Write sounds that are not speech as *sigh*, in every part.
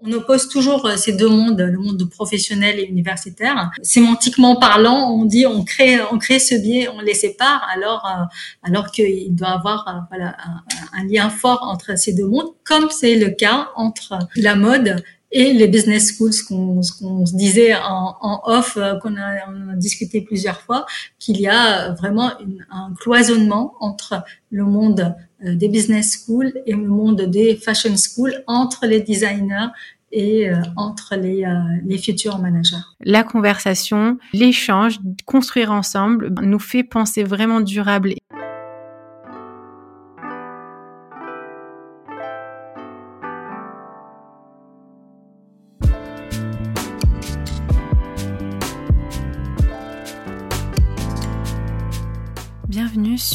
On oppose toujours ces deux mondes, le monde professionnel et universitaire. Sémantiquement parlant, on dit on crée, on crée ce biais, on les sépare, alors, alors qu'il doit avoir voilà, un, un, lien fort entre ces deux mondes, comme c'est le cas entre la mode et les business schools, ce qu'on se disait en, off, euh, qu'on a, discuté plusieurs fois, qu'il y a vraiment un cloisonnement entre le monde euh, des business schools et le monde des fashion schools, entre les designers et euh, entre les futurs managers. La conversation, l'échange, construire ensemble nous fait penser vraiment durable.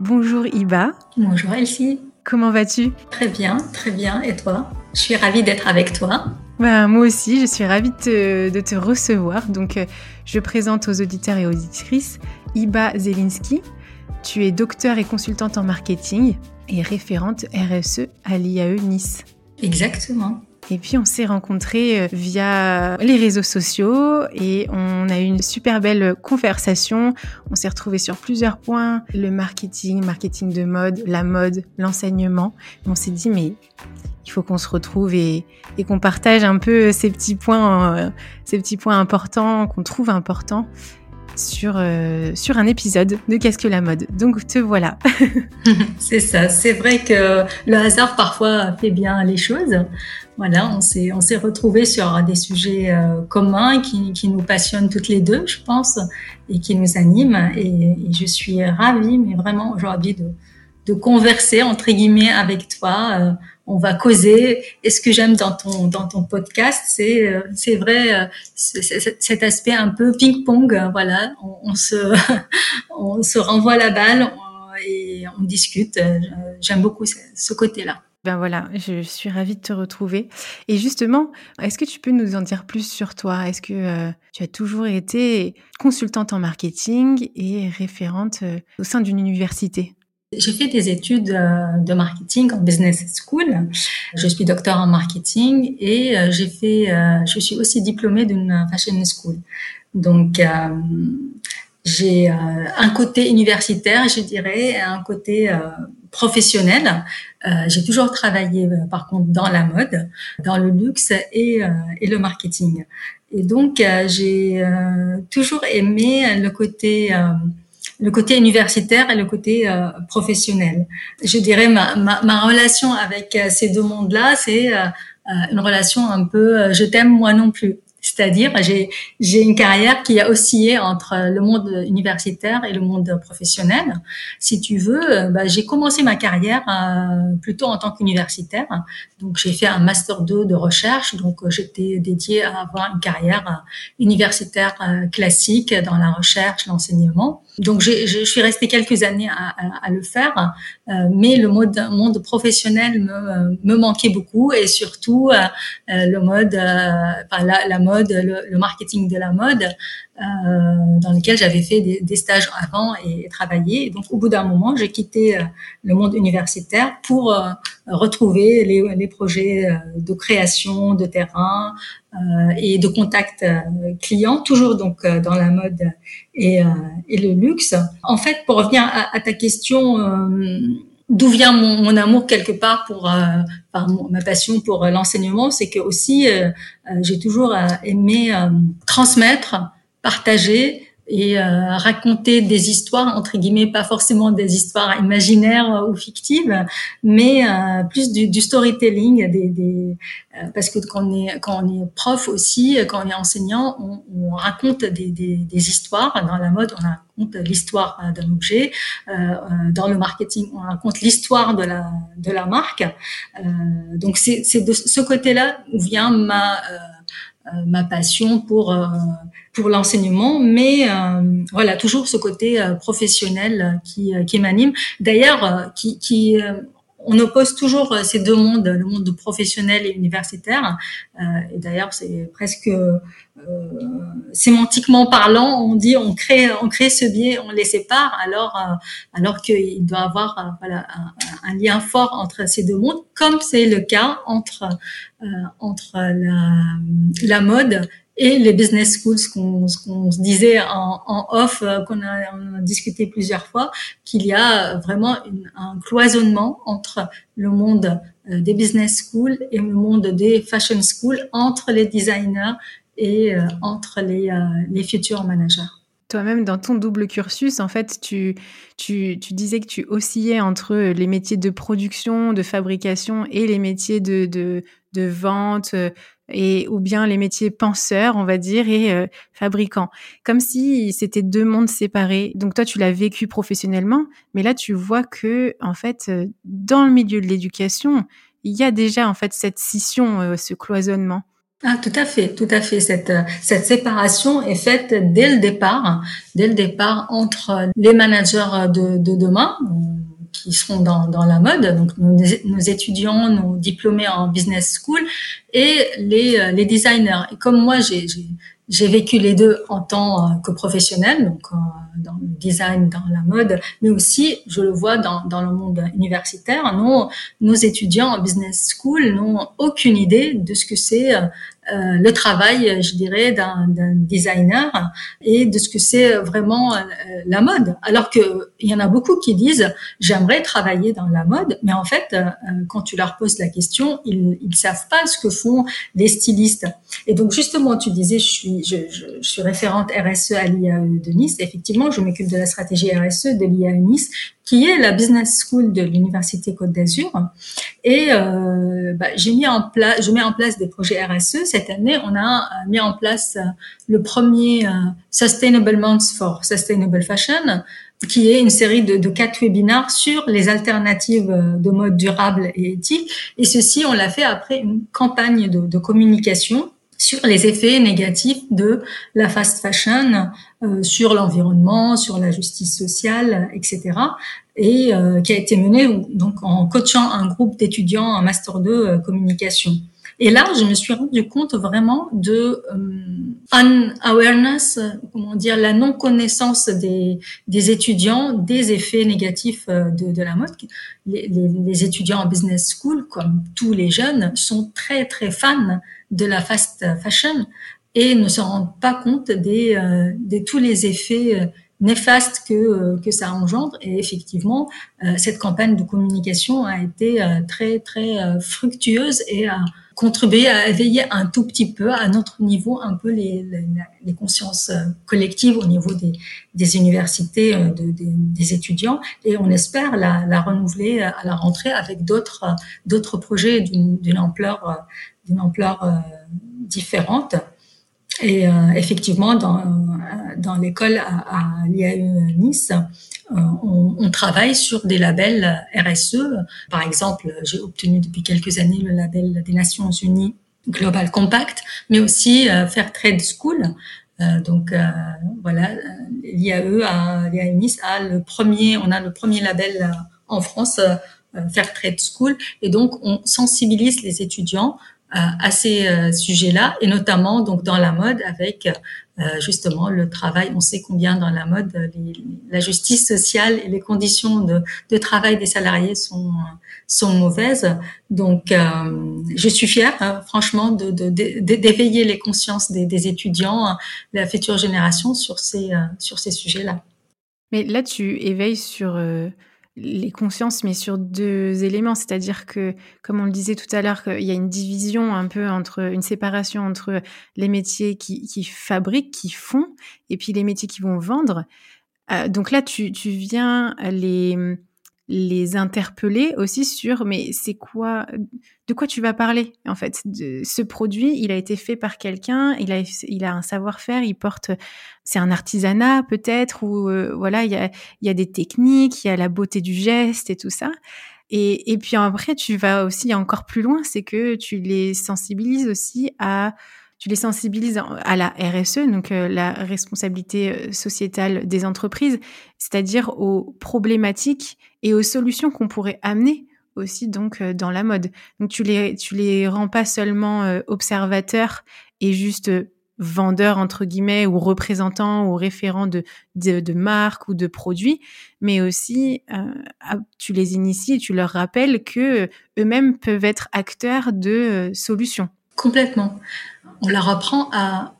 Bonjour Iba. Bonjour Elsie. Comment vas-tu? Très bien, très bien. Et toi? Je suis ravie d'être avec toi. Ben, moi aussi, je suis ravie de te, recevoir. Donc, euh, je présente aux auditeurs et auditrices Iba Zelinski. Tu es docteur et consultante en marketing et référente RSE à l'IAE Nice. Exactement. Et puis on s'est rencontrés euh, via les réseaux sociaux et on a eu une super belle conversation. On s'est retrouvés sur plusieurs points, le marketing, marketing de mode, la mode, l'enseignement. On s'est dit mais il faut qu'on se retrouve et, qu'on partage un peu ces petits points, euh, ces petits points importants qu'on trouve importants sur, euh, sur un épisode de Qu'est-ce que la mode? Donc te voilà. *laughs* c'est ça, c'est vrai que le hasard parfois fait bien les choses. Voilà, on s'est on retrouvés sur des sujets euh, communs qui, qui nous passionnent toutes les deux, je pense, et qui nous animent. Et, je suis ravie, mais vraiment aujourd'hui de de converser entre guillemets avec toi. Euh, on va causer. Et ce que j'aime dans ton dans ton podcast, c'est euh, c'est vrai euh, cet aspect un peu ping pong. voilà, on, se *laughs* on se renvoie la balle et on discute. J'aime beaucoup ce, côté-là. Ben voilà, je suis ravie de te retrouver. Et justement, est-ce que tu peux nous en dire plus sur toi? Est-ce que tu as toujours été consultante en marketing et référente au sein d'une université? J'ai fait des études euh, de marketing en business school. Je suis docteur en marketing et euh, j'ai fait, euh, je suis aussi diplômée d'une fashion school. Donc, j'ai un côté universitaire, je dirais, et un côté professionnel. J'ai toujours travaillé, par contre, dans la mode, dans le luxe et, et le marketing. Et donc, j'ai toujours aimé le côté le côté universitaire et le côté euh, professionnel. Je dirais ma, ma, ma relation avec euh, ces deux mondes-là, c'est euh, une relation un peu je t'aime moi non plus. C'est-à-dire, j'ai, j'ai une carrière qui a oscillé entre le monde universitaire et le monde professionnel. Si tu veux, bah, j'ai commencé ma carrière euh, plutôt en tant qu'universitaire. Donc, j'ai fait un master 2 de recherche. Donc, j'étais dédiée à avoir une carrière universitaire classique dans la recherche, l'enseignement. Donc, je suis restée quelques années à, à, le faire, euh, mais le mode, monde professionnel me, me manquait beaucoup et surtout euh, le mode, enfin, la, la mode, le, marketing de la mode, euh, dans lequel j'avais fait des, stages avant et, travaillé. Donc, au bout d'un moment, j'ai quitté le monde universitaire pour retrouver les, projets de création de terrain, euh, et de contact euh, client, toujours donc euh, dans la mode et, et, le luxe. En fait, pour revenir à, à ta question d'où vient mon, amour quelque part pour ma passion pour l'enseignement, c'est que aussi j'ai toujours aimé transmettre, partager et euh, raconter des histoires entre guillemets pas forcément des histoires imaginaires ou fictives mais euh, plus du, du, storytelling des, des euh, parce que quand on est quand on est prof aussi quand on est enseignant on, on raconte des, des, des, histoires. Dans la mode on raconte l'histoire d'un objet. Dans le marketing on raconte l'histoire de la de la marque. Donc c'est c'est de ce côté là où vient ma ma passion pour pour l'enseignement, mais euh, voilà toujours ce côté euh, professionnel qui, euh, qui m'anime. D'ailleurs, qui, qui on oppose toujours ces deux mondes, le monde professionnel et universitaire. et d'ailleurs, c'est presque sémantiquement parlant, on dit on crée, on crée ce biais, on les sépare, alors alors qu'il doit avoir voilà un, un, lien fort entre ces deux mondes, comme c'est le cas entre entre la, la mode et les business schools, ce qu'on se disait en, off, euh, qu'on a, discuté plusieurs fois, qu'il y a vraiment un cloisonnement entre le monde euh, des business schools et le monde des fashion schools, entre les designers et euh, entre les, futurs managers. Toi-même, dans ton double cursus, en fait, tu, disais que tu oscillais entre les métiers de production, de fabrication et les métiers de vente, et ou bien les métiers penseurs, on va dire, et euh, fabricants, comme si c'était deux mondes séparés. Donc toi, tu l'as vécu professionnellement, mais là, tu vois que en fait, euh, dans le milieu de l'éducation, il y a déjà en fait cette scission, euh, ce cloisonnement. Ah, tout à fait, tout à fait. Cette, cette séparation est faite dès le départ, dès le départ entre les managers de, de demain, qui seront dans, dans la mode, donc nos, étudiants, nos diplômés en business school et les, euh, les designers. Et comme moi, j'ai vécu les deux en tant euh, que professionnel, donc euh, dans le design, dans la mode, mais aussi, je le vois dans, dans le monde universitaire, nos, nos étudiants en business school n'ont aucune idée de ce que c'est euh, le travail, je dirais, d'un designer et de ce que c'est vraiment la mode. Alors que il y en a beaucoup qui disent j'aimerais travailler dans la mode, mais en fait, euh, quand tu leur poses la question, ils ils savent pas ce que font les stylistes. Et donc justement, tu disais je suis je, je, suis référente RSE à l'IAE de Nice. effectivement, je m'occupe de la stratégie RSE de l'IAE Nice qui est la business school de l'université Côte d'Azur. Et euh, bah, j'ai mis en place, je mets en place des projets RSE. Cette année, on a euh, mis en place euh, le premier euh, Sustainable Month for Sustainable Fashion, qui est une série de, quatre webinaires sur les alternatives de mode durable et éthique. Et ceci, on l'a fait après une campagne de, communication sur les effets négatifs de la fast fashion euh, sur l'environnement, sur la justice sociale, etc. Et euh, qui a été menée donc en coachant un groupe d'étudiants en master 2 euh, communication. Et là, je me suis rendu compte vraiment de un awareness, comment dire, la non connaissance des, des étudiants des effets négatifs de, de la mode. Les, les, les étudiants en business school, comme tous les jeunes, sont très très fans de la fast fashion et ne se rendent pas compte des, euh, de tous les effets euh, néfastes que, euh, que ça engendre. Et effectivement, cette campagne de communication a été très, très fructueuse et a contribué à éveiller un tout petit peu, à notre niveau, un peu les, les, consciences collectives au niveau des, des universités, de, des, étudiants. Et on espère la, renouveler à la rentrée avec d'autres, projets d'une ampleur d'une ampleur euh, différente. Et euh, effectivement, dans, euh, dans l'école à, l'IAE Nice, on, on, travaille sur des labels RSE. Par exemple, j'ai obtenu depuis quelques années le label des Nations Unies Global Compact, mais aussi Fair Trade School. donc voilà, l'IAE à l'IAE Nice a le premier, on a le premier label en France Fair Trade School, et donc on sensibilise les étudiants à ces euh, sujets-là, et notamment donc dans la mode avec euh, justement le travail. On sait combien dans la mode les, la justice sociale et les conditions de, de travail des salariés sont sont mauvaises. Donc, euh, je suis fière, hein, franchement, de, d'éveiller les consciences des, étudiants, la future génération sur ces sur ces sujets-là. Mais là, tu éveilles sur les consciences, mais sur deux éléments. C'est-à-dire que, comme on le disait tout à l'heure, qu'il y a une division un peu entre, une séparation entre les métiers qui, qui fabriquent, qui font, et puis les métiers qui vont vendre. Euh, donc là, tu, tu viens les, les interpeller aussi sur mais c'est quoi de quoi tu vas parler en fait? De, ce produit il a été fait par quelqu'un il a il a un savoir-faire il porte c'est un artisanat peut-être ou euh, voilà il y a il y a des techniques il y a la beauté du geste et tout ça. Et, et puis après tu vas aussi encore plus loin c'est que tu les sensibilises aussi à tu les sensibilises à la RSE, donc euh, la responsabilité euh, sociétale des entreprises, c'est-à-dire aux problématiques et aux solutions qu'on pourrait amener aussi donc euh, dans la mode. Donc tu les tu les rends pas seulement observateurs et juste vendeurs entre guillemets ou représentants ou référents de, de, de marques ou de produits, mais aussi tu les inities tu leur rappelles que eux-mêmes peuvent être acteurs de solutions. Complètement on leur apprend à,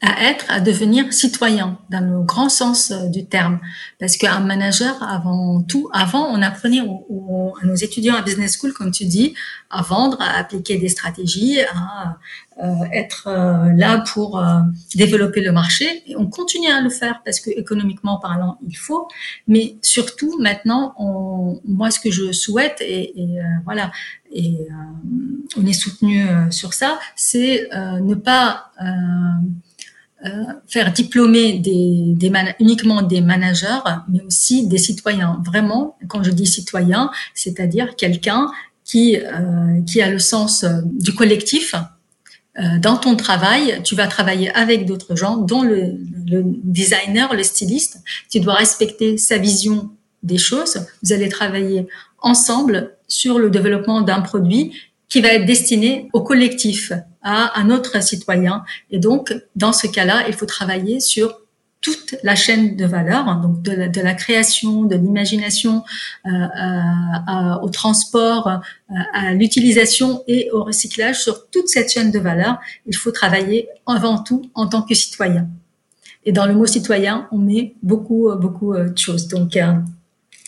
à être, à devenir citoyen dans le grand sens euh, du terme. Parce qu'un manager, avant tout, avant, on apprenait à nos étudiants à business school, comme tu dis, à vendre, à appliquer des stratégies, à euh, être euh, là pour développer le marché. Et on continue à le faire parce que économiquement parlant, il faut. Mais surtout, maintenant, on, moi, ce que je souhaite, et, et voilà, et on est soutenu sur ça, c'est ne pas euh, faire diplômer des, des uniquement des managers, mais aussi des citoyens. Vraiment, quand je dis citoyen, c'est-à-dire quelqu'un qui euh, qui a le sens euh, du collectif. dans ton travail, tu vas travailler avec d'autres gens, dont le, le designer, le styliste. Tu dois respecter sa vision des choses. Vous allez travailler ensemble sur le développement d'un produit qui va être destiné au collectif, à un autre citoyen. Et donc, dans ce cas-là, il faut travailler sur toute la chaîne de valeur, hein, donc de la, de la création, de l'imagination, euh, euh, au transport, euh, à l'utilisation et au recyclage, sur toute cette chaîne de valeur, il faut travailler avant tout en tant que citoyen. Et dans le mot citoyen, on met beaucoup, beaucoup de choses. Donc,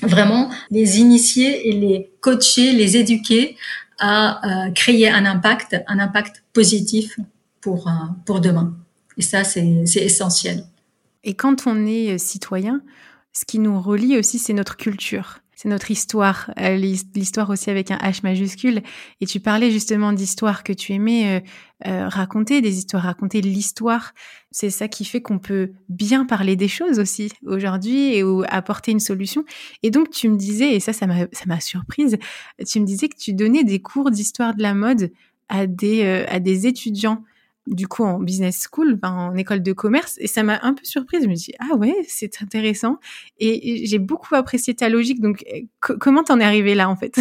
vraiment, les initier et les coacher, les éduquer à euh, créer un impact, un impact positif pour, euh, pour demain. Et ça, c'est essentiel. Et quand on est euh, citoyen, ce qui nous relie aussi, c'est notre culture c'est notre histoire, l'histoire aussi avec un H majuscule. Et tu parlais justement d'histoires que tu aimais raconter, des histoires, raconter l'histoire. C'est ça qui fait qu'on peut bien parler des choses aussi aujourd'hui et ou apporter une solution. Et donc tu me disais, et ça, ça m'a, ça m'a surprise, tu me disais que tu donnais des cours d'histoire de la mode à des, à des étudiants du coup en business school, en école de commerce, et ça m'a un peu surprise. Je me dis ah ouais, c'est intéressant, et, j'ai beaucoup apprécié ta logique. Donc comment t'en es arrivé là en fait?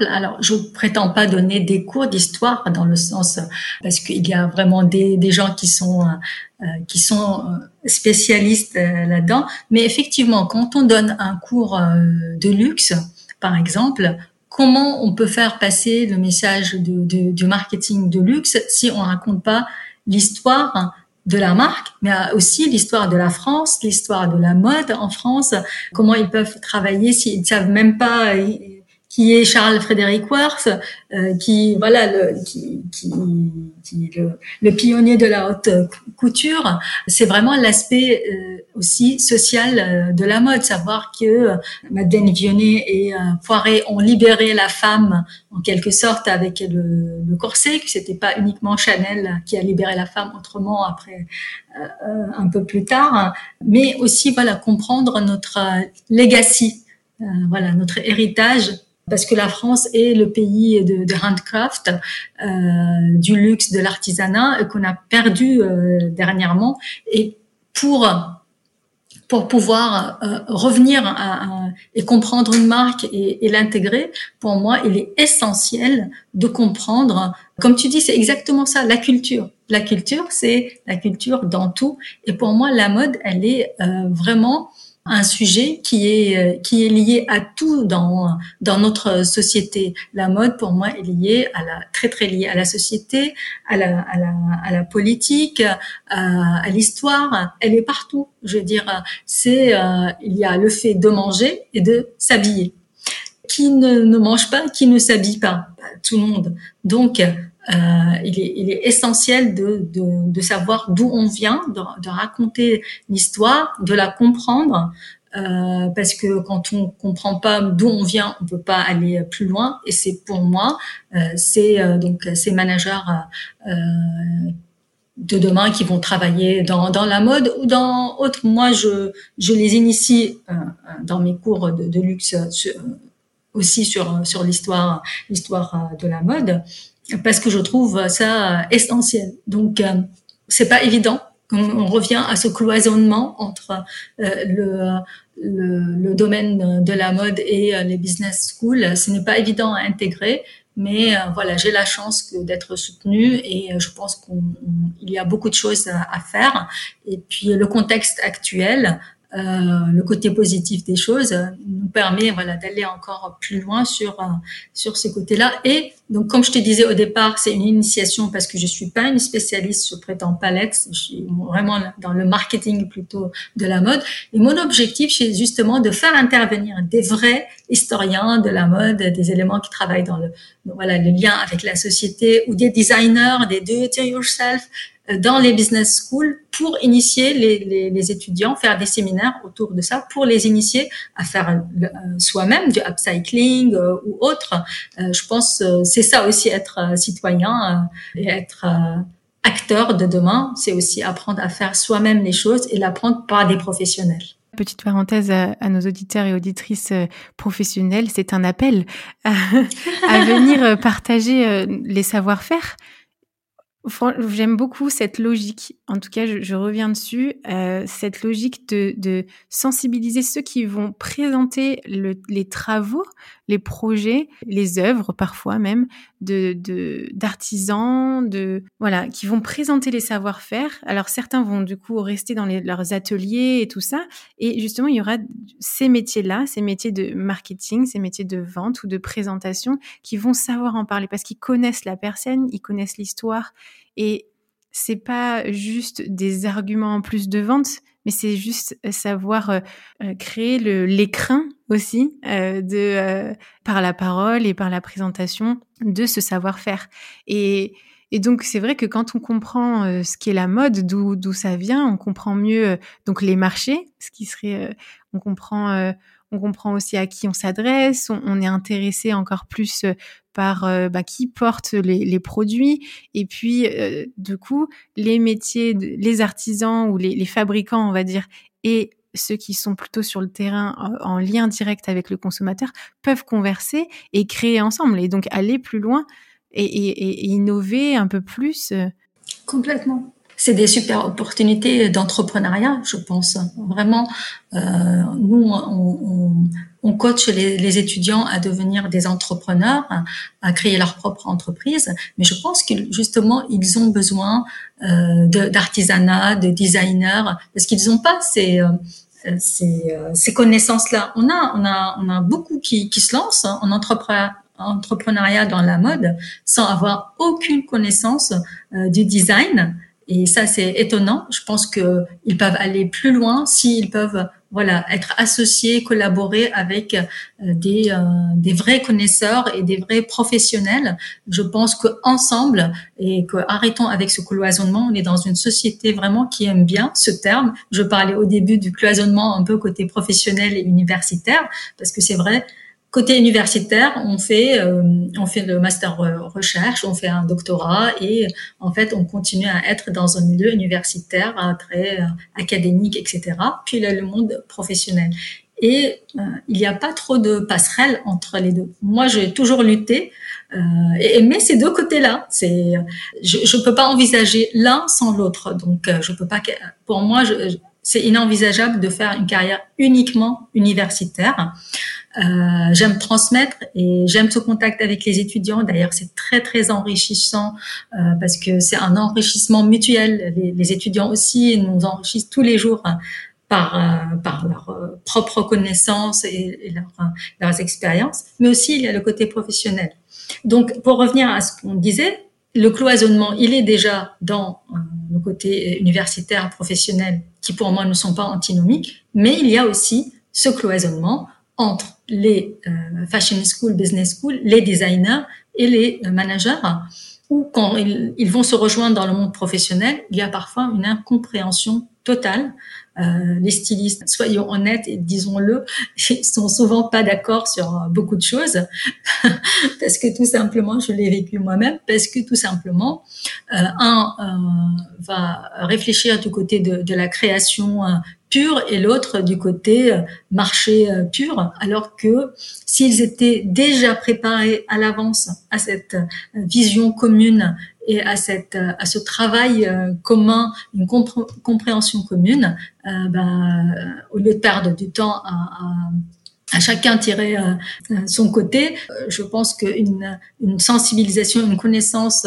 Alors, je prétends pas donner des cours d'histoire dans le sens parce qu'il y a vraiment des, gens qui sont euh, qui sont euh, spécialistes euh, là-dedans. Mais effectivement, quand on donne un cours de luxe, par exemple, comment on peut faire passer le message de, du marketing de luxe si on raconte pas l'histoire de la marque, mais aussi l'histoire de la France, l'histoire de la mode en France, comment ils peuvent travailler s'ils ne savent même pas qui est Charles Frédéric Worth, euh, qui voilà le, qui, qui, qui le, le, pionnier de la haute couture. C'est vraiment l'aspect euh, aussi social euh, de la mode, savoir que Madeleine Vionnet et Poiré ont libéré la femme en quelque sorte avec le, le corset, que c'était pas uniquement Chanel qui a libéré la femme autrement après un peu plus tard, mais aussi voilà comprendre notre legacy, voilà notre héritage parce que la France est le pays de, de handcraft, euh, du luxe, de l'artisanat, qu'on a perdu euh, dernièrement. Et pour pour pouvoir euh, revenir à, et comprendre une marque et, et l'intégrer, pour moi, il est essentiel de comprendre, comme tu dis, c'est exactement ça, la culture. La culture, c'est la culture dans tout. Et pour moi, la mode, elle est euh, vraiment un sujet qui est euh, qui est lié à tout dans dans notre société. La mode pour moi est liée à la très très liée à la société, à la à la, à la politique, à, l'histoire. Elle est partout. Je veux dire, c'est euh, il y a le fait de manger et de s'habiller. Qui ne, ne mange pas, qui ne s'habille pas, tout le monde. Donc il, est, il, est, essentiel de, de, de savoir d'où on vient, de, raconter l'histoire, de la comprendre, euh, parce que quand on comprend pas d'où on vient, on peut pas aller plus loin. Et c'est pour moi, euh, c'est euh, donc ces managers euh, de demain qui vont travailler dans, dans la mode ou dans autre. Moi, je, je les initie dans mes cours de, de luxe aussi sur sur l'histoire l'histoire de la mode parce que je trouve ça essentiel. Donc, euh, c'est pas évident. On, revient à ce cloisonnement entre euh, le, le, le, domaine de la mode et euh, les business schools. Ce n'est pas évident à intégrer, mais voilà, j'ai la chance d'être soutenue et je pense qu'il y a beaucoup de choses à, faire. Et puis le contexte actuel euh, le côté positif des choses nous permet voilà d'aller encore plus loin sur euh, sur ce côté-là. Et donc comme je te disais au départ c'est une initiation parce que je suis pas une spécialiste je prétends pas l'être je suis vraiment dans le marketing plutôt de la mode. Et mon objectif c'est justement de faire intervenir des vrais historiens de la mode des éléments qui travaillent dans le voilà le lien avec la société ou des designers des do it yourself dans les business schools pour initier les, les, les, étudiants, faire des séminaires autour de ça, pour les initier à faire euh, soi-même du upcycling euh, ou autre. Euh, je pense c'est ça aussi être citoyen et être acteur de demain, c'est aussi apprendre à faire soi-même les choses et l'apprendre par des professionnels. Petite parenthèse à, nos auditeurs et auditrices professionnels, c'est un appel à, *laughs* à venir partager les savoir-faire J'aime beaucoup cette logique. En tout cas, je, reviens dessus. Euh, cette logique de, sensibiliser ceux qui vont présenter le, les travaux, les projets, les œuvres parfois même de d'artisans, de, voilà, qui vont présenter les savoir-faire. Alors certains vont du coup rester dans leurs ateliers et tout ça. Et justement, il y aura ces métiers-là, ces métiers de marketing, ces métiers de vente ou de présentation, qui vont savoir en parler parce qu'ils connaissent la personne, ils connaissent l'histoire et c'est pas juste des arguments en plus de vente, mais c'est juste savoir euh, euh, créer l'écrin aussi euh, par la parole et par la présentation de ce savoir-faire. Et et donc c'est vrai que quand on comprend ce qu'est la mode, d'où d'où ça vient, on comprend mieux donc les marchés, ce qui serait, on comprend on comprend aussi à qui on s'adresse, on, est intéressé encore plus euh, par euh, bah, qui porte les, produits, et puis euh, du coup les métiers, les artisans ou les, fabricants, on va dire, et ceux qui sont plutôt sur le terrain en, lien direct avec le consommateur peuvent converser et créer ensemble, et donc aller plus loin et innover un peu plus. Complètement c'est des super opportunités d'entrepreneuriat, je pense. Vraiment, euh, nous, on, on, on coach les, les, étudiants à devenir des entrepreneurs, à créer leur propre entreprise, mais je pense que justement, ils ont besoin euh, d'artisanat, de, de designers, parce qu'ils n'ont pas ces... Euh, ces, euh, ces connaissances-là. On a, on a, on a beaucoup qui, qui se lancent en entrepreneuriat dans la mode sans avoir aucune connaissance euh, du design et ça, c'est étonnant. Je pense qu'ils peuvent aller plus loin s'ils peuvent voilà, être associés, collaborer avec euh, des, euh, des vrais connaisseurs et des vrais professionnels. Je pense qu'ensemble, et que arrêtons avec ce cloisonnement, on est dans une société vraiment qui aime bien ce terme. Je parlais au début du cloisonnement un peu côté professionnel et universitaire, parce que c'est vrai, Côté universitaire, on fait, euh, on fait le master recherche, on fait un doctorat et en fait, on continue à être dans un milieu universitaire euh, très euh, académique, etc. Puis là, le monde professionnel. Et il n'y a pas trop de passerelle entre les deux. Moi, j'ai toujours lutté euh, et aimer ces deux côtés-là. C'est, je ne peux pas envisager l'un sans l'autre. Donc, je peux pas. Pour moi, je, c'est inenvisageable de faire une carrière uniquement universitaire. Euh, j'aime transmettre et j'aime ce contact avec les étudiants. D'ailleurs, c'est très très enrichissant euh, parce que c'est un enrichissement mutuel. Les, étudiants aussi nous enrichissent tous les jours par, par leurs propres connaissances et, et leurs expériences, mais aussi il y a le côté professionnel. Donc, pour revenir à ce qu'on disait, le cloisonnement, il est déjà dans le côté universitaire, professionnel, qui pour moi ne sont pas antinomiques, mais il y a aussi ce cloisonnement entre les euh, fashion school, business school, les designers et les euh, managers, où quand ils, ils, vont se rejoindre dans le monde professionnel, il y a parfois une incompréhension totale. Euh, les stylistes, soyons honnêtes et disons-le, *laughs* ils sont souvent pas d'accord sur euh, beaucoup de choses. *laughs* Parce que tout simplement, je l'ai vécu moi-même, parce que tout simplement, euh, un euh, va réfléchir du côté de, de la création et l'autre du côté marché pur, alors que s'ils étaient déjà préparés à l'avance à cette vision commune et à cette à ce travail euh, commun, une compréhension commune, euh, euh, au lieu de perdre du temps à, chacun tirer euh, son côté. Je pense qu'une une sensibilisation, une connaissance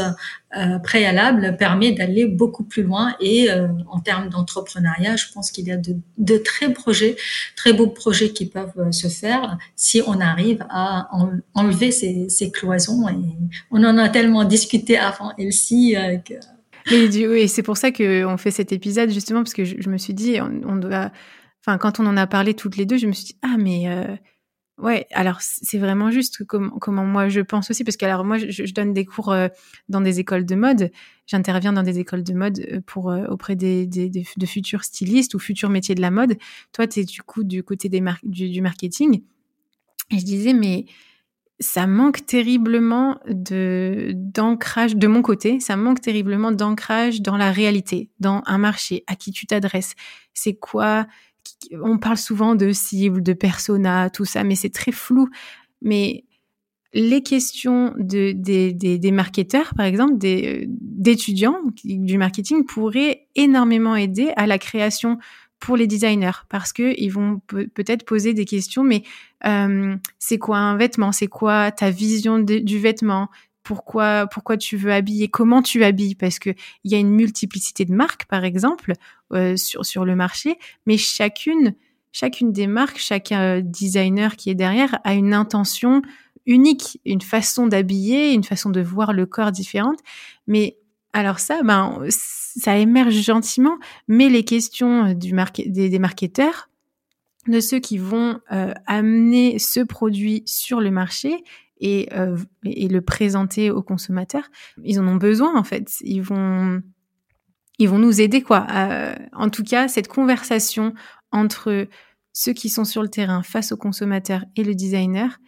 euh, préalable permet d'aller beaucoup plus loin. Et euh, en termes d'entrepreneuriat, je pense qu'il y a de, très projets, très beaux projets qui peuvent se faire si on arrive à enlever ces, cloisons. Et on en a tellement discuté avant Elsie que et, c'est pour ça qu'on fait cet épisode, justement, parce que je, me suis dit, on, doit enfin, quand on en a parlé toutes les deux, je me suis dit, ah, mais euh, ouais, alors c'est vraiment juste comment, moi je pense aussi, parce que alors moi, je, donne des cours euh, dans des écoles de mode, j'interviens dans des écoles de mode euh, pour auprès des, de futurs stylistes ou futurs métiers de la mode. Toi, tu es du coup du côté du, du marketing. Et je disais, mais ça manque terriblement de d'ancrage de mon côté, ça manque terriblement d'ancrage dans la réalité, dans un marché, à qui tu t'adresses, c'est quoi on parle souvent de cible, de persona, tout ça, mais c'est très flou. Mais les questions de, des, des, marketeurs, par exemple, des, d'étudiants du marketing pourraient énormément aider à la création pour les designers parce que ils vont peut-être poser des questions mais euh, c'est quoi un vêtement? C'est quoi ta vision du vêtement? Pourquoi pourquoi tu veux habiller, comment tu habilles, parce que il y a une multiplicité de marques par exemple euh, sur sur le marché, mais chacune chacune des marques, chaque euh, designer qui est derrière a une intention unique, une façon d'habiller, une façon de voir le corps différente. Mais alors ça, ben ça émerge gentiment, mais les questions du des, des marketeurs de ceux qui vont euh, amener ce produit sur le marché et, euh, et le présenter aux consommateurs, ils en ont besoin en fait. Ils vont, ils vont nous aider quoi. en tout cas, cette conversation entre ceux qui sont sur le terrain face au consommateur et le designer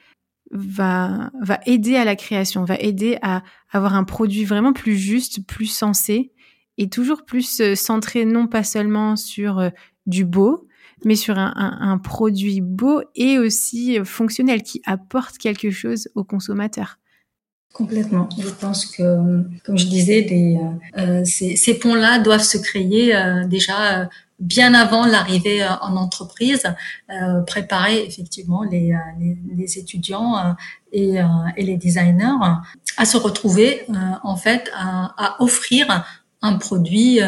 va va aider à la création, va aider à avoir un produit vraiment plus juste, plus sensé et toujours plus euh, centré non pas seulement sur euh, du beau, mais sur un, produit beau et aussi fonctionnel qui apporte quelque chose au consommateur. Complètement. Je pense que, comme je disais, des, euh, ces, ponts-là doivent se créer euh, déjà euh, bien avant l'arrivée euh, en entreprise, euh, préparer effectivement les, les, étudiants et, et, les designers à se retrouver en fait à offrir un produit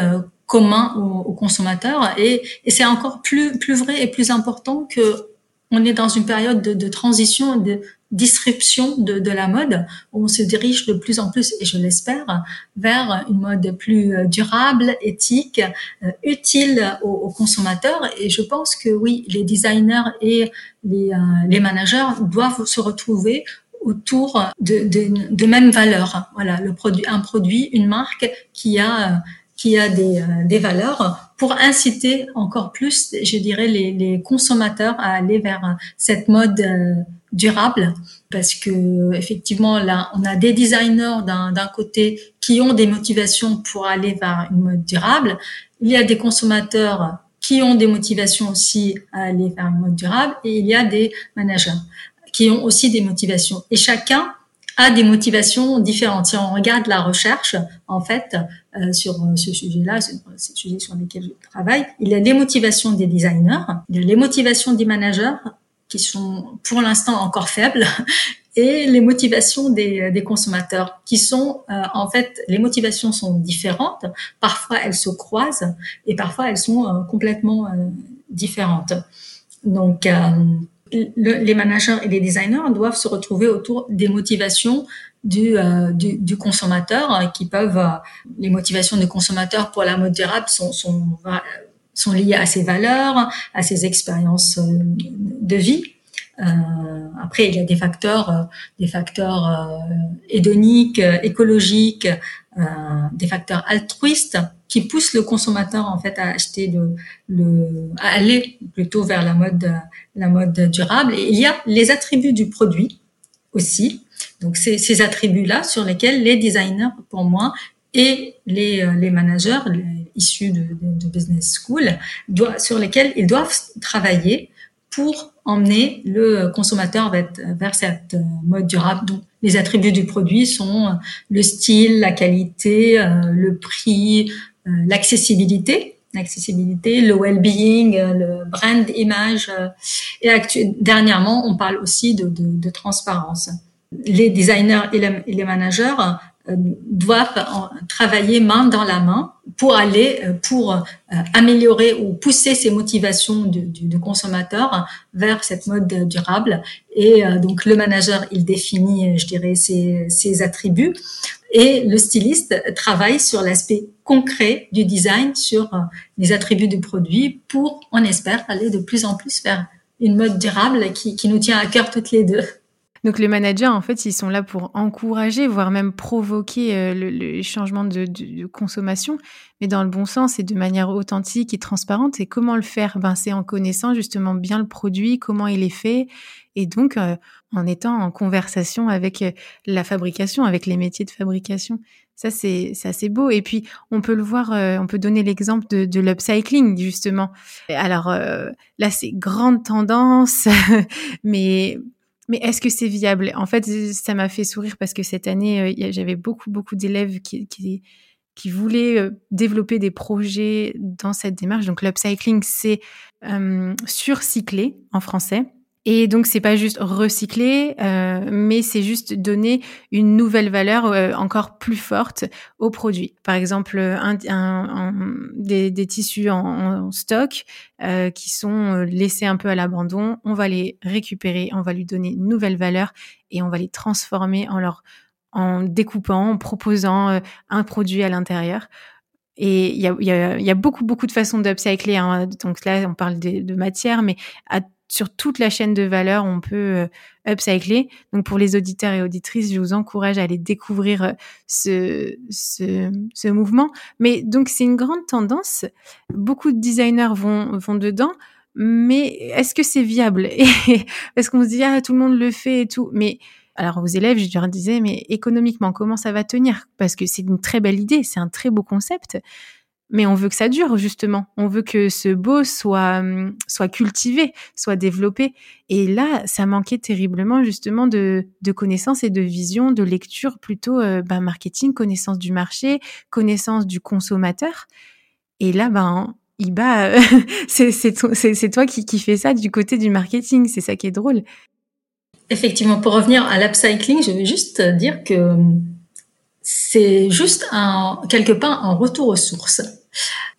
commun aux, consommateurs et, et c'est encore plus plus vrai et plus important que on est dans une période de, de transition, de disruption de, de, la mode, où on se dirige de plus en plus, et je l'espère, vers une mode plus euh, durable, éthique, euh, utile aux, aux, consommateurs. Et je pense que oui, les designers et les, euh, les managers doivent se retrouver autour de, de, de mêmes valeurs. Voilà, le produit, un produit, une marque qui a qui a des, euh, des valeurs pour inciter encore plus, je dirais, les, les consommateurs à aller vers cette mode euh, durable. Parce que effectivement là on a des designers d'un côté qui ont des motivations pour aller vers une mode durable. Il y a des consommateurs qui ont des motivations aussi à aller vers une mode durable et il y a des managers qui ont aussi des motivations. Et chacun a des motivations différentes. Si on regarde la recherche, en fait, euh, sur euh, ce sujet-là, sur ces sujets sur lesquels je travaille, il y a les motivations des designers, il y a les motivations des managers, qui sont pour l'instant encore faibles, *laughs* et les motivations des, consommateurs, qui sont, euh, en fait, les motivations sont différentes. Parfois, elles se croisent, et parfois, elles sont complètement différentes. Donc, les managers et les designers doivent se retrouver autour des motivations du, du, du, consommateur qui peuvent les motivations du consommateur pour la mode durable sont, sont, sont liées à ses valeurs, à ses expériences de vie. Euh, après, il y a des facteurs, euh, des facteurs euh, hédoniques, écologiques, des facteurs altruistes qui poussent le consommateur en fait à acheter le, le à aller plutôt vers la mode la mode durable. Et il y a les attributs du produit aussi. Donc ces attributs-là sur lesquels les designers, pour moi, et les, les managers issus de, business school, doivent, sur lesquels ils doivent travailler pour emmener le consommateur vers, cette mode durable. Donc, les attributs du produit sont euh, le style, la qualité, euh, le prix, euh, l'accessibilité, l'accessibilité, le well-being, le brand image. Et dernièrement, on parle aussi de, de, de transparence. Les designers et les managers euh, doivent travailler main dans la main pour aller euh, pour euh, améliorer ou pousser ces motivations du, du, consommateur vers cette mode durable et donc le manager il définit je dirais ses, ses attributs et le styliste travaille sur l'aspect concret du design sur les attributs du produit pour on espère aller de plus en plus vers une mode durable qui, nous tient à cœur toutes les deux. Donc les managers, en fait, ils sont là pour encourager, voire même provoquer euh, le, changement de, consommation, mais dans le bon sens et de manière authentique et transparente. Et comment le faire? Ben, C'est en connaissant justement bien le produit, comment il est fait, et donc euh, en étant en conversation avec euh, la fabrication, avec les métiers de fabrication. Ça, c'est assez beau. Et puis, on peut le voir, on peut donner l'exemple de, l'upcycling, justement. Alors là, c'est grande tendance, *laughs* mais mais est-ce que c'est viable? En fait, ça m'a fait sourire parce que cette année, euh, j'avais beaucoup, beaucoup d'élèves qui, qui, qui, voulaient euh, développer des projets dans cette démarche. Donc, l'upcycling, c'est euh, surcycler en français. Et donc c'est pas juste recycler, euh, mais c'est juste donner une nouvelle valeur euh, encore plus forte au produit. Par exemple, un, un, des, des, tissus en, stock euh, qui sont laissés un peu à l'abandon, on va les récupérer, on va lui donner une nouvelle valeur et on va les transformer en leur en découpant, en proposant euh, un produit à l'intérieur. Et il y a, y, a, y a, beaucoup, beaucoup de façons d'upcycler. Hein. Donc là, on parle de, de matière, mais à sur toute la chaîne de valeur, on peut euh, upcycler. Donc pour les auditeurs et auditrices, je vous encourage à aller découvrir euh, ce, ce, mouvement. Mais donc c'est une grande tendance. Beaucoup de designers vont, vont dedans. Mais est-ce que c'est viable? *laughs* Parce qu'on se dit, ah, tout le monde le fait et tout. Mais alors aux élèves, je leur disais, mais économiquement, comment ça va tenir? Parce que c'est une très belle idée, c'est un très beau concept mais on veut que ça dure justement. On veut que ce beau soit hum, soit cultivé, soit développé. Et là, ça manquait terriblement justement de, de connaissances et de vision, de lecture plutôt euh, ben, marketing, connaissance du marché, connaissance du consommateur. Et là, ben Iba, *laughs* c'est c'est toi qui qui fais ça du côté du marketing. C'est ça qui est drôle. Effectivement, pour revenir à l'upcycling, je vais juste dire que hum, c'est juste un, quelque part un retour aux sources.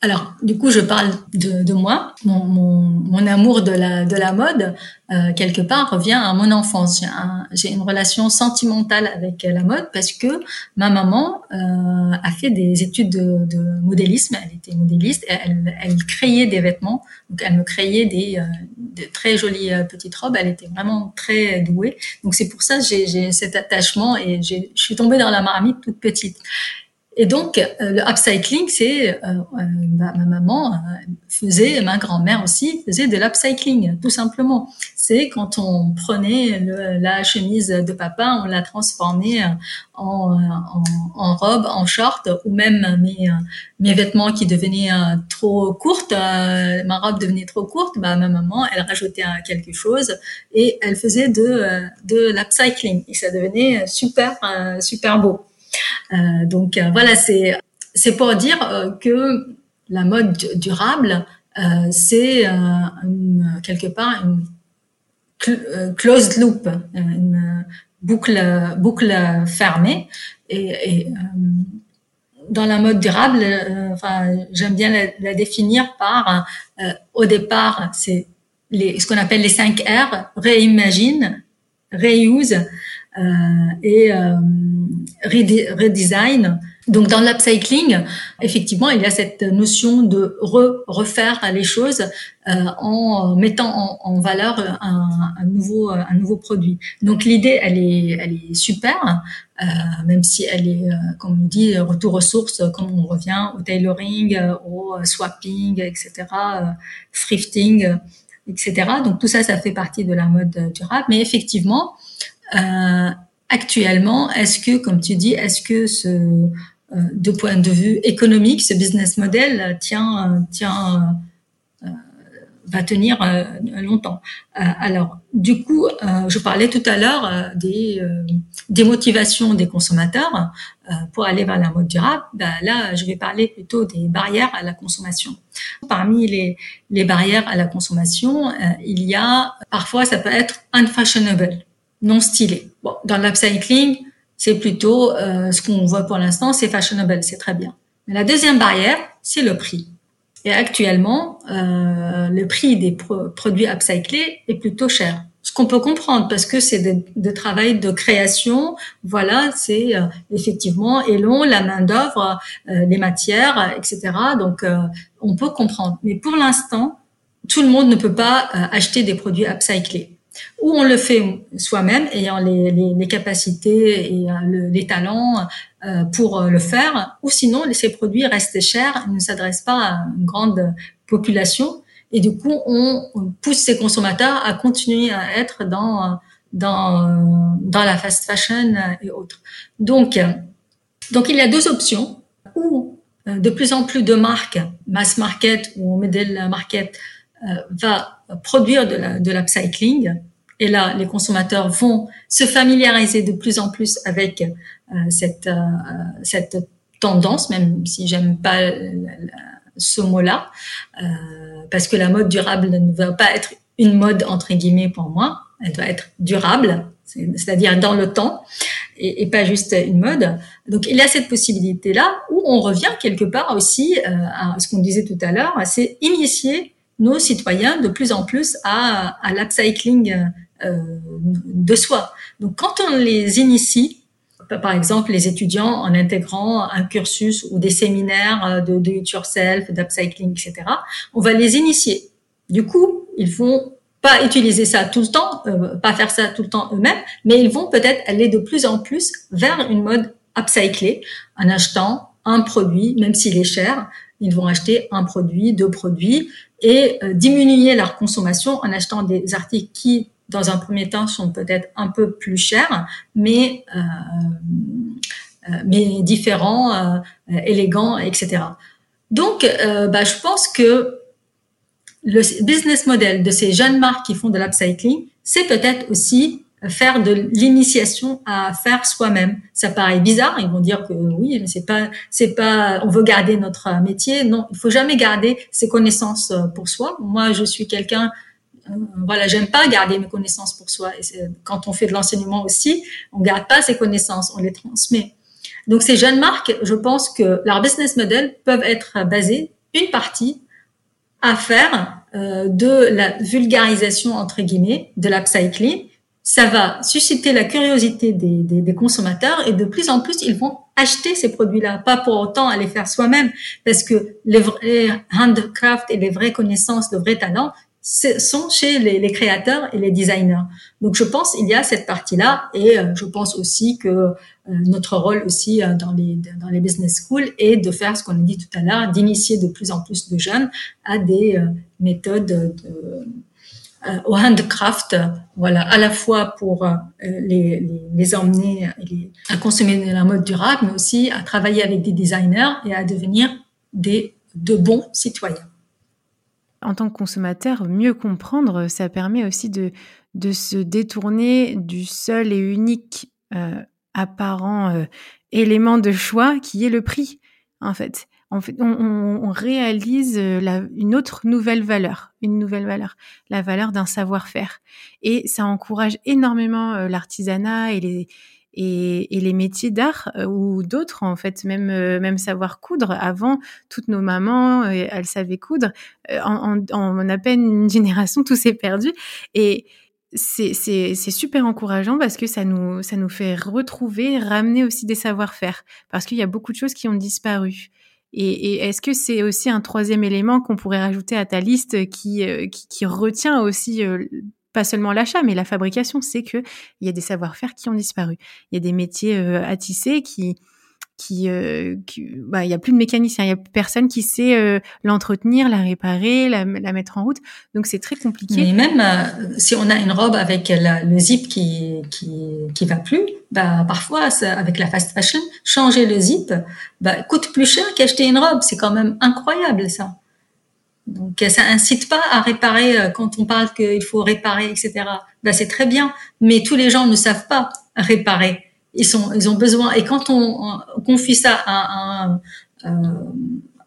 Alors, du coup, je parle de, moi. Mon, amour de la, de la mode, euh, quelque part, revient à mon enfance. J'ai une relation sentimentale avec la mode parce que ma maman euh, a fait des études de, modélisme. Elle était modéliste. Elle, créait des vêtements. Donc, elle me créait des, euh, très jolies petites robes. Elle était vraiment très douée. Donc, c'est pour ça que j'ai cet attachement et je suis tombée dans la marmite toute petite. Et donc, euh, le upcycling, c'est euh, euh, ma, maman faisait, ma grand-mère aussi faisait de l'upcycling, tout simplement. C'est quand on prenait la chemise de papa, on la transformait en, en, en, robe, en short, ou même mes, mes vêtements qui devenaient trop courtes, ma robe devenait trop courte, bah, ma maman, elle rajoutait quelque chose et elle faisait de, de l'upcycling et ça devenait super, super beau. Euh, donc euh, voilà, c'est c'est pour dire euh, que la mode durable, c'est quelque part une closed loop, une boucle boucle fermée. Et, et dans la mode durable, euh, enfin, j'aime bien la, définir par, euh, au départ, c'est ce qu'on appelle les 5 R, réimagine, reuse euh, et redesign. Donc dans l'upcycling, effectivement, il y a cette notion de re refaire les choses euh, en mettant en, valeur un, nouveau un nouveau produit. Donc l'idée, elle est elle est super, euh, même si elle est, euh, comme on dit, retour aux sources, comme on revient au tailoring, euh, au swapping, etc., euh, thrifting, etc. Donc tout ça, ça fait partie de la mode durable. Mais effectivement, actuellement, est-ce que, comme tu dis, est-ce que ce euh, de point de vue économique, ce business model tient, tient, euh, va tenir euh, longtemps? alors, du coup, je parlais tout à l'heure des, des motivations des consommateurs pour aller vers la mode durable. Ben là, je vais parler plutôt des barrières à la consommation. Parmi les, les barrières à la consommation, il y a parfois ça peut être unfashionable, non stylé. Bon, dans l'upcycling, c'est plutôt euh, ce qu'on voit pour l'instant, c'est fashionable, c'est très bien. Mais la deuxième barrière, c'est le prix. Et actuellement, euh, le prix des produits upcyclés est plutôt cher. Ce qu'on peut comprendre parce que c'est de, de, travail de création, voilà, c'est euh, effectivement et long, la main d'œuvre, euh, les matières, etc. Donc euh, on peut comprendre. Mais pour l'instant, tout le monde ne peut pas acheter des produits upcyclés ou on le fait soi-même, ayant les, les, les, capacités et euh, les talents euh, pour euh, le faire, ou sinon ces produits restent chers, ne s'adressent pas à une grande population, et du coup on, pousse ces consommateurs à continuer à être dans dans dans la fast fashion et autres. Donc donc il y a deux options ou de plus en plus de marques mass market ou middle market va produire de l'upcycling. La, et là, les consommateurs vont se familiariser de plus en plus avec euh, cette, euh, cette tendance, même si j'aime pas ce mot-là, euh, parce que la mode durable ne va pas être une mode entre guillemets pour moi, elle doit être durable, c'est-à-dire dans le temps, et, et, pas juste une mode. Donc il y a cette possibilité-là où on revient quelque part aussi euh, à ce qu'on disait tout à l'heure, c'est initier nos citoyens de plus en plus à, à l'upcycling euh, de soi. Donc quand on les initie, par exemple les étudiants en intégrant un cursus ou des séminaires euh, de do it yourself, d'upcycling, etc., on va les initier. Du coup, ils vont pas utiliser ça tout le temps, euh, pas faire ça tout le temps eux-mêmes, mais ils vont peut-être aller de plus en plus vers une mode upcyclée en achetant un produit, même s'il est cher, ils vont acheter un produit, deux produits et diminuer leur consommation en achetant des articles qui dans un premier temps, sont peut-être un peu plus chers, mais euh, euh différents, euh, élégants, etc. Donc, euh, bah, je pense que le business model de ces jeunes marques qui font de l'upcycling, c'est peut-être aussi faire de l'initiation à faire soi-même. Ça paraît bizarre, ils vont dire que oui, mais c'est pas, c'est pas, on veut garder notre métier. Non, il faut jamais garder ses connaissances pour soi. Moi, je suis quelqu'un voilà, j'aime pas garder mes connaissances pour soi. Et quand on fait de l'enseignement aussi, on garde pas ces connaissances, on les transmet. Donc ces jeunes marques, je pense que leur business model peuvent être basés une partie à faire euh, de la vulgarisation entre guillemets, de l'upcycling. Ça va susciter la curiosité des, des, des, consommateurs et de plus en plus ils vont acheter ces produits-là, pas pour autant aller faire soi-même, parce que les vrais handcraft et les vraies connaissances, le vrai talent, sont chez les, les, créateurs et les designers. Donc je pense il y a cette partie-là et euh, je pense aussi que euh, notre rôle aussi euh, dans les dans les business schools est de faire ce qu'on a dit tout à l'heure, d'initier de plus en plus de jeunes à des méthodes de, au handcraft, voilà, à la fois pour les, les, les emmener à consommer de la mode durable, mais aussi à travailler avec des designers et à devenir des de bons citoyens en tant que consommateur, mieux comprendre, ça permet aussi de, de se détourner du seul et unique euh, apparent euh, élément de choix qui est le prix, en fait. On, réalise euh, une autre nouvelle valeur, une nouvelle valeur, la valeur d'un savoir-faire. Et ça encourage énormément l'artisanat et les, métiers d'art ou d'autres en fait, même savoir coudre. Avant, toutes nos mamans, elles savaient coudre. En à peine une génération, tout s'est perdu et c'est super encourageant parce que ça nous, ça nous fait retrouver, ramener aussi des savoir-faire. Parce qu'il y a beaucoup de choses qui ont disparu. Et, est-ce que c'est aussi un troisième élément qu'on pourrait rajouter à ta liste qui, euh, qui, retient aussi euh, pas seulement l'achat, mais la fabrication? C'est que il y a des savoir-faire qui ont disparu. Il y a des métiers euh, à tisser qui, qui, euh, bah, il y a plus de mécanicien, il y a personne qui sait euh, l'entretenir, la réparer, la, la, mettre en route. Donc c'est très compliqué. Mais même euh, si on a une robe avec le zip qui qui qui va plus, bah parfois avec la fast fashion, changer le zip, bah coûte plus cher qu'acheter une robe. C'est quand même incroyable ça. Donc ça incite pas à réparer quand on parle qu'il faut réparer, etc. Bah c'est très bien, mais tous les gens ne savent pas réparer ils sont, ils ont besoin. Et quand on, confie ça à, un,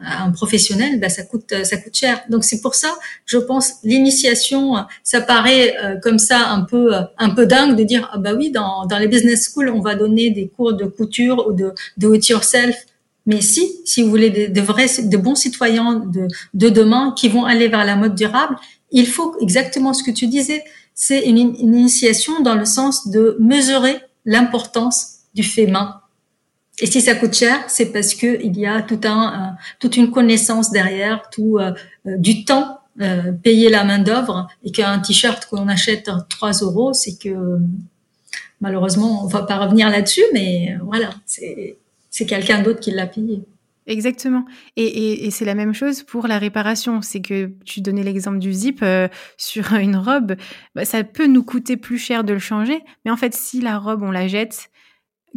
un professionnel, ben ça coûte, ça coûte cher. Donc c'est pour ça, je pense, l'initiation, ça paraît euh, comme ça un peu, un peu dingue de dire ah bah oui, dans, dans les business schools, on va donner des cours de couture ou de do it yourself. Mais si, si vous voulez de, de vrais, de bons citoyens de, de demain qui vont aller vers la mode durable, il faut exactement ce que tu disais. C'est une, une initiation dans le sens de mesurer l'importance du fait main. Et si ça coûte cher, c'est parce que il y a tout un, toute une connaissance derrière, tout euh, euh, du temps euh, payer la main d'œuvre et qu'un t-shirt qu'on achète 3 euros, c'est que malheureusement on va pas revenir là-dessus, mais voilà, c'est quelqu'un d'autre qui l'a payé. Exactement. Et, c'est la même chose pour la réparation. C'est que tu donnais l'exemple du zip euh, *laughs* sur une robe. Bah, ça peut nous coûter plus cher de le changer. Mais en fait, si la robe, on la jette,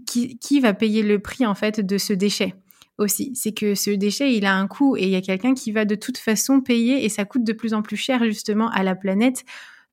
qui, qui va payer le prix en fait de ce déchet aussi? C'est que ce déchet, il a un coût et il y a quelqu'un qui va de toute façon payer et ça coûte de plus en plus cher justement à la planète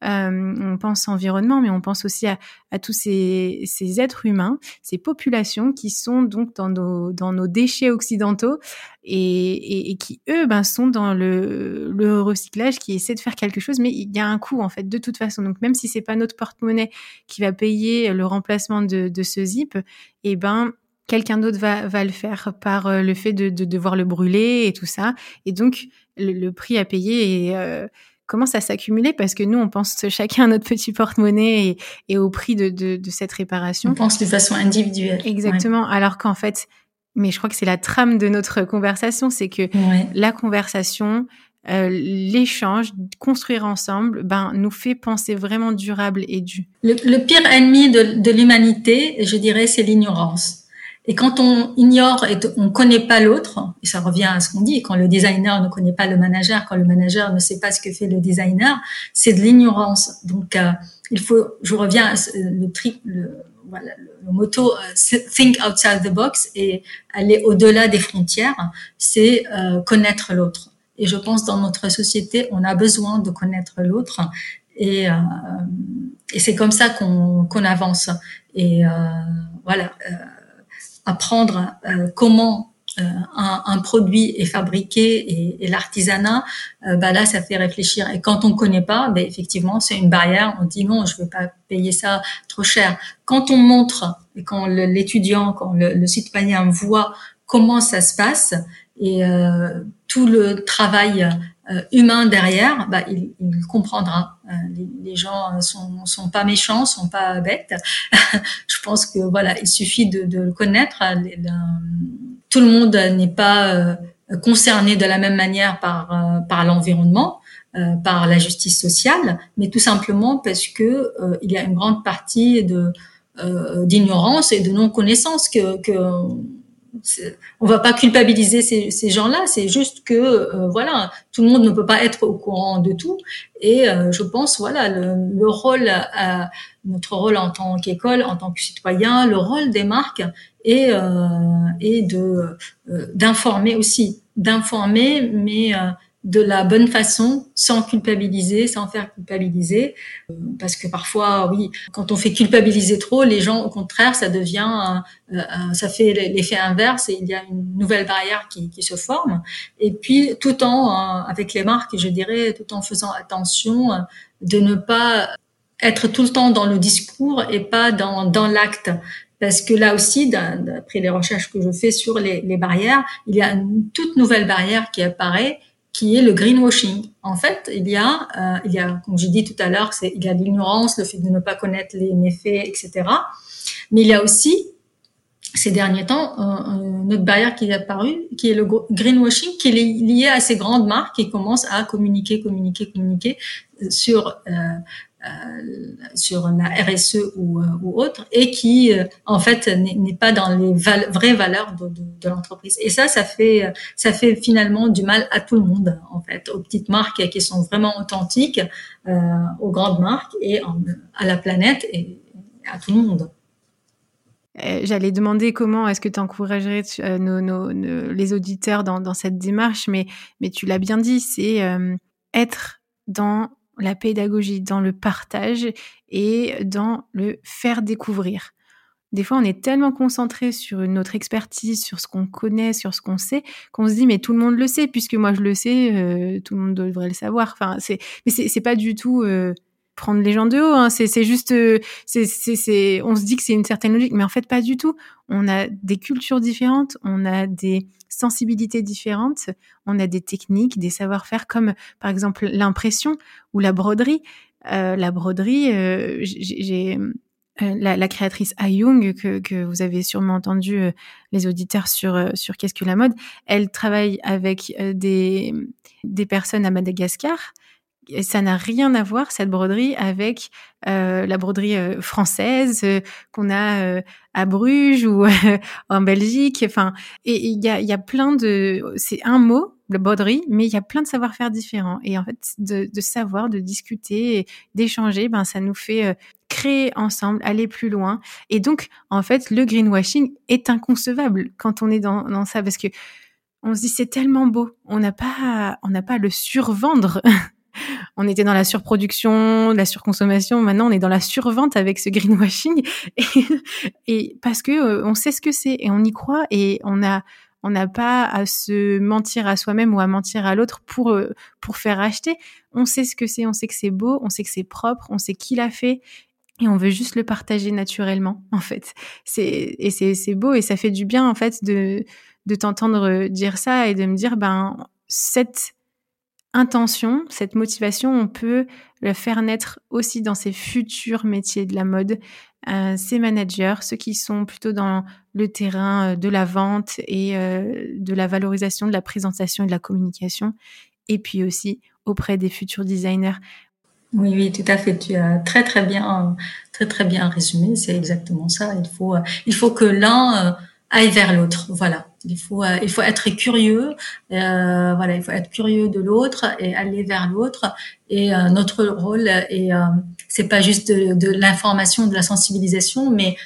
on pense environnement, mais on pense aussi à, tous ces, êtres humains, ces populations qui sont donc dans nos, dans nos déchets occidentaux et, qui, eux, ben, sont dans le, le recyclage, qui essaie de faire quelque chose, mais il y a un coût, en fait, de toute façon. Donc, même si c'est pas notre porte-monnaie qui va payer le remplacement de, ce zip, eh ben, quelqu'un d'autre va, va le faire par euh, le fait de, devoir le brûler et tout ça. Et donc, le, prix à payer est, euh, commence à s'accumuler parce que nous, on pense *laughs* chacun à notre petit porte-monnaie et, au prix de, cette réparation. On pense de façon individuelle. Exactement. Alors qu'en fait, mais je crois que c'est la trame de notre conversation, c'est que la conversation, euh, l'échange, construire ensemble, ben, nous fait penser vraiment durable et dû. Le, pire ennemi de, de l'humanité, je dirais, c'est l'ignorance. Et quand on ignore et on connaît pas l'autre, et ça revient à ce qu'on dit, quand le designer ne connaît pas le manager, quand le manager ne sait pas ce que fait le designer, c'est de l'ignorance. Donc, euh, il faut, je reviens à le, tri, le, voilà, le motto euh, think outside the box et aller au-delà des frontières, c'est euh, connaître l'autre. Et je pense dans notre société, on a besoin de connaître l'autre et, et c'est comme ça qu'on qu'on avance. Et voilà apprendre euh, comment euh, un, produit est fabriqué et, l'artisanat, euh, bah là, ça fait réfléchir. Et quand on connaît pas, bah, effectivement, c'est une barrière. On dit non, je veux pas payer ça trop cher. Quand on montre et quand l'étudiant, quand le, le, citoyen voit comment ça se passe et tout le travail humain derrière, bah, il, il comprendra. Euh, les, les, gens sont, sont pas méchants, sont pas bêtes. *laughs* Je pense que voilà, il suffit de, de le connaître. tout le monde n'est pas euh, concerné de la même manière par par l'environnement. par la justice sociale, mais tout simplement parce que il y a une grande partie de d'ignorance et de non connaissance que, que on va pas culpabiliser ces, gens-là, c'est juste que euh, voilà, tout le monde ne peut pas être au courant de tout. Et euh, je pense voilà le, rôle, à, notre rôle en tant qu'école, en tant que citoyen, le rôle des marques est, euh, est de d'informer aussi, d'informer, mais de la bonne façon, sans culpabiliser, sans faire culpabiliser. Euh, parce que parfois, oui, quand on fait culpabiliser trop, les gens, au contraire, ça devient, euh, euh, ça fait l'effet inverse et il y a une nouvelle barrière qui, qui se forme. Et puis, tout en, avec les marques, je dirais, tout en faisant attention de ne pas être tout le temps dans le discours et pas dans, dans l'acte. Parce que là aussi, d'après les recherches que je fais sur les, les barrières, il y a une toute nouvelle barrière qui apparaît, qui est le greenwashing. En fait, il y a, euh, il y a, comme j'ai dit tout à l'heure, il y a l'ignorance, le fait de ne pas connaître les méfaits, etc. Mais il y a aussi ces derniers temps, une autre barrière qui est apparue, qui est le greenwashing, qui est lié à ces grandes marques qui commencent à communiquer, communiquer, communiquer sur euh, sur la RSE ou, euh, ou autre, et qui euh, en fait n'est pas dans les vraies valeurs de, l'entreprise. Et ça, ça fait ça fait finalement du mal à tout le monde en fait, aux petites marques qui sont vraiment authentiques, euh, aux grandes marques et à la planète et à tout le monde. Euh, j'allais demander comment est-ce que tu encouragerais euh, nos, les auditeurs dans, cette démarche, mais, mais tu l'as bien dit, c'est euh, être dans la pédagogie, dans le partage et dans le faire découvrir. Des fois, on est tellement concentré sur notre expertise, sur ce qu'on connaît, sur ce qu'on sait, qu'on se dit mais tout le monde le sait puisque moi je le sais, tout le monde devrait le savoir. Enfin, c'est mais c'est pas du tout prendre les gens de haut. Hein. C'est juste, euh, on se dit que c'est une certaine logique, mais en fait pas du tout. On a des cultures différentes, on a des sensibilités différentes, on a des techniques, des savoir-faire comme par exemple l'impression ou la broderie. Euh, la broderie, euh, j'ai la, créatrice Ayung que, vous avez sûrement entendu les auditeurs sur sur qu'est-ce que la mode. Elle travaille avec des personnes à Madagascar ça n'a rien à voir cette broderie avec euh, la broderie euh, française euh, qu'on a à Bruges ou en Belgique. Enfin, il y a, y a plein de, c'est un mot, la broderie, mais il y a plein de savoir-faire différents. Et en fait, de, de savoir, de discuter, d'échanger, ben ça nous fait créer ensemble, aller plus loin. Et donc, en fait, le greenwashing est inconcevable quand on est dans, dans ça, parce que on se dit c'est tellement beau, on n'a pas, on n'a pas à le survendre. *laughs* on était dans la surproduction, la surconsommation. Maintenant, on est dans la survente avec ce greenwashing. Et, parce que euh, on sait ce que c'est et on y croit et on on n'a pas à se mentir à soi-même ou à mentir à l'autre pour euh, pour faire acheter. On sait ce que c'est, on sait que c'est beau, on sait que c'est propre, on sait qui l'a fait et on veut juste le partager naturellement *laughs* en fait. C'est et c'est beau et ça fait du bien en fait de de t'entendre dire ça et de me dire ben cette intention, cette motivation, on peut le faire naître aussi dans ces futurs métiers de la mode, euh, ces managers, ceux qui sont plutôt dans le terrain euh, de la vente et euh, de la valorisation, de la présentation et de la communication, et puis aussi auprès des futurs designers. Oui, oui, tout à fait. Tu as très très bien, très très bien résumé. C'est exactement ça. Il faut, il faut que l'un aille vers l'autre. Voilà. Il faut, euh, il faut être curieux. Euh, voilà, il faut être curieux de l'autre et aller vers l'autre. Et euh, notre rôle euh, c'est pas juste de, de l'information, de la sensibilisation, mais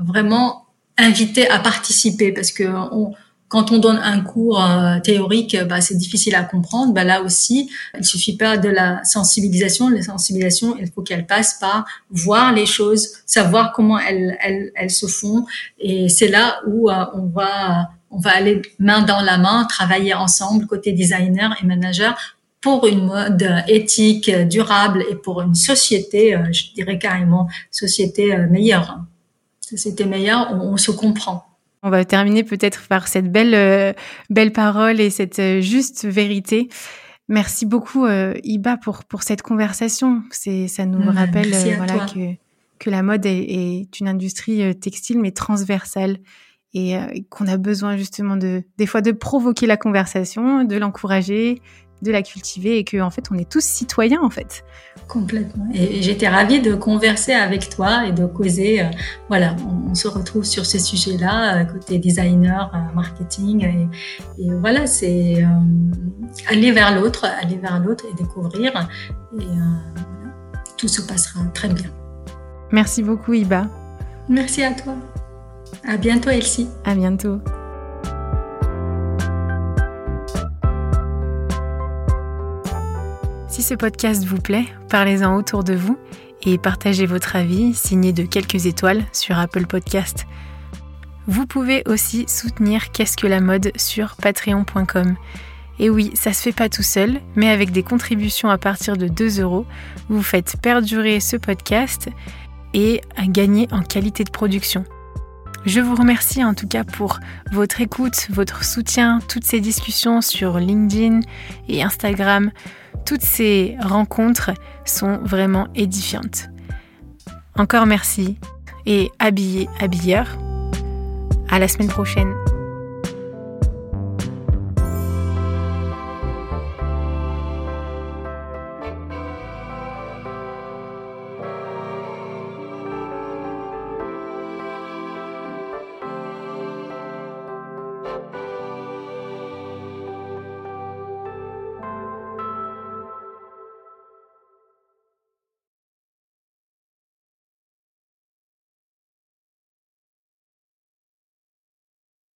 vraiment inviter à participer parce que on, quand on donne un cours euh, théorique, bah, c'est difficile à comprendre. Bah, là aussi, il suffit pas de la sensibilisation. La sensibilisation, il faut qu'elle passe par voir les choses, savoir comment elles, elles, elles se font. Et c'est là où euh, on va on va aller main dans la main, travailler ensemble côté designer et manager pour une mode éthique, durable et pour une société, euh, je dirais carrément société meilleure. Société meilleure, on se comprend. On va terminer peut-être par cette belle, euh, belle parole et cette euh, juste vérité. Merci beaucoup, euh, Iba, pour, pour cette conversation. C'est, ça nous mmh, rappelle voilà, que, que la mode est, est, une industrie textile, mais transversale. Et qu'on a besoin justement de, des fois de provoquer la conversation, de l'encourager, de la cultiver et que en fait on est tous citoyens en fait. Complètement. Et j'étais ravie de converser avec toi et de causer. Euh, voilà, on, se retrouve sur ce sujet-là euh, côté designer, euh, marketing et, et voilà, c'est aller vers l'autre, aller vers l'autre et découvrir et tout se passera très bien. Merci beaucoup Iba. Merci à toi. À bientôt Elsie. À bientôt. Ce podcast vous plaît, parlez-en autour de vous et partagez votre avis signé de quelques étoiles sur Apple Podcast. Vous pouvez aussi soutenir Qu'est-ce que la mode sur patreon.com. Et oui, ça se fait pas tout seul, mais avec des contributions à partir de 2 euros, vous faites perdurer ce podcast et gagner en qualité de production. Je vous remercie en tout cas pour votre écoute, votre soutien, toutes ces discussions sur LinkedIn et Instagram. Toutes ces rencontres sont vraiment édifiantes. Encore merci et habillez, habilleur. À la semaine prochaine.